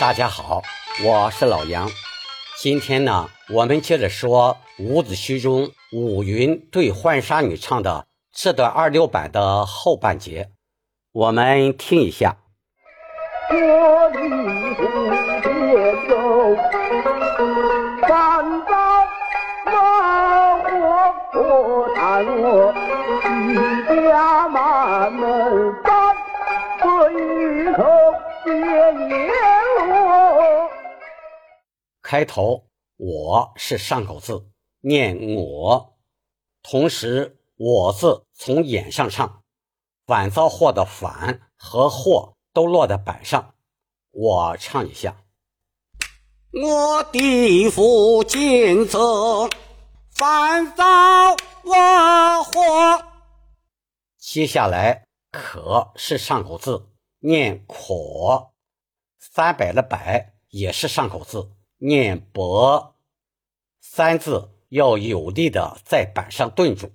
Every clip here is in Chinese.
大家好，我是老杨。今天呢，我们接着说伍子胥中伍云对浣纱女唱的这段二六版的后半节，我们听一下。开头我是上口字，念我，同时我字从眼上唱，反遭祸的反和祸。都落在板上，我唱一下。我的父亲则反遭我祸。接下来可是上口字，念可；三百的百也是上口字，念伯。三字要有力的在板上顿住，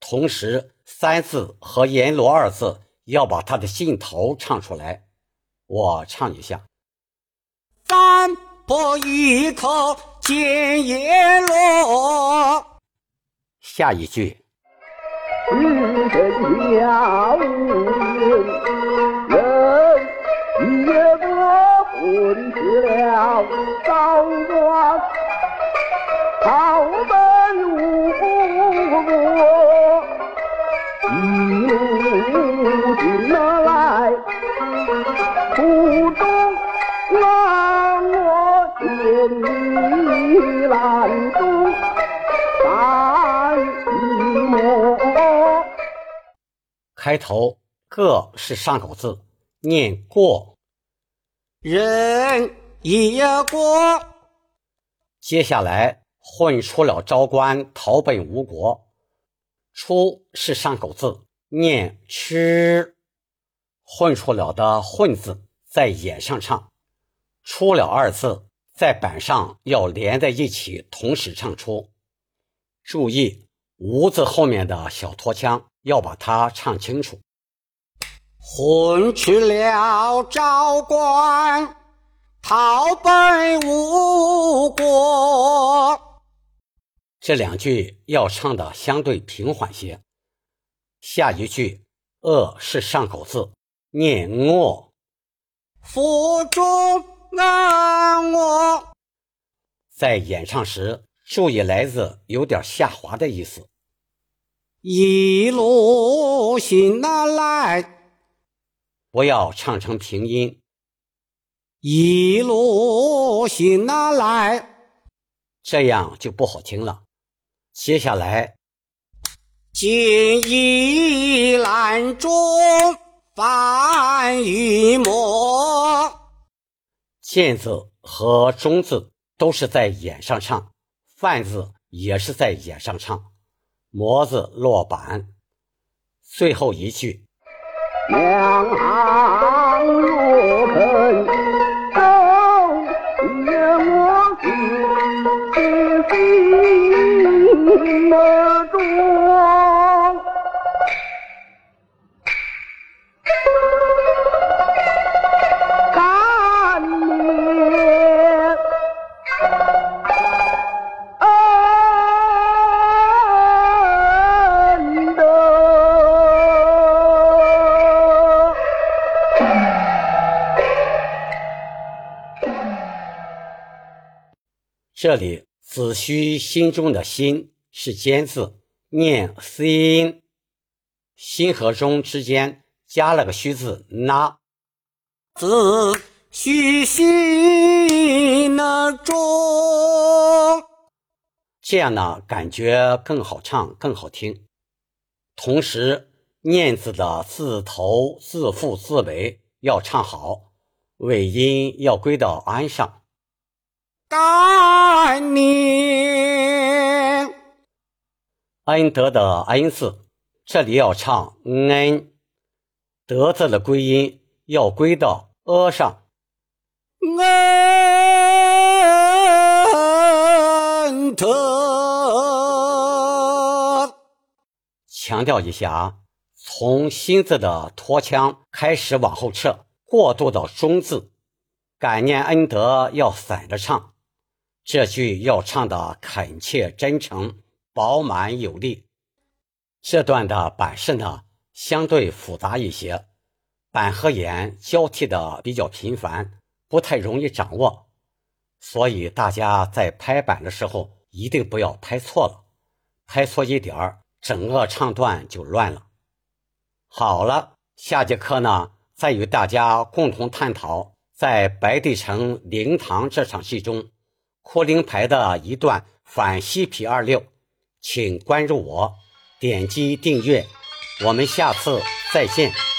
同时三字和阎罗二字。要把他的心头唱出来，我唱一下。三破一口见阎罗。下一句。日真要途中让我见你拦住白一墨。开头个是上口字，念过，人也过。接下来混出了昭关，逃奔吴国。出是上口字，念吃，混出了的混字在眼上唱，出了二字在板上要连在一起，同时唱出。注意吴字后面的小拖腔，要把它唱清楚。混去了昭关，逃奔吴国。这两句要唱的相对平缓些。下一句“恶”是上口字，念“恶”。腹中安我，在演唱时注意来字有点下滑的意思。一路行哪来？不要唱成平音。一路行哪来？这样就不好听了。接下来，锦衣兰中翻一墨，见字和中字都是在眼上唱，范字也是在眼上唱，模字落板。最后一句，两行若肯走，也我是心的中。这里子虚心中的心是尖字，念心。心和中之间加了个虚字，那子虚心那中，这样呢感觉更好唱，更好听。同时，念字的字头、字腹、字尾要唱好，尾音要归到安上。干念恩德的恩字，这里要唱恩，德字的归音要归到阿上。恩德，强调一下啊，从心字的拖腔开始往后撤，过渡到中字。感念恩德要反着唱，这句要唱的恳切真诚、饱满有力。这段的板式呢，相对复杂一些，板和眼交替的比较频繁，不太容易掌握，所以大家在拍板的时候一定不要拍错了，拍错一点儿，整个唱段就乱了。好了，下节课呢，再与大家共同探讨在白帝城灵堂这场戏中，哭灵牌的一段反西皮二六，请关注我。点击订阅，我们下次再见。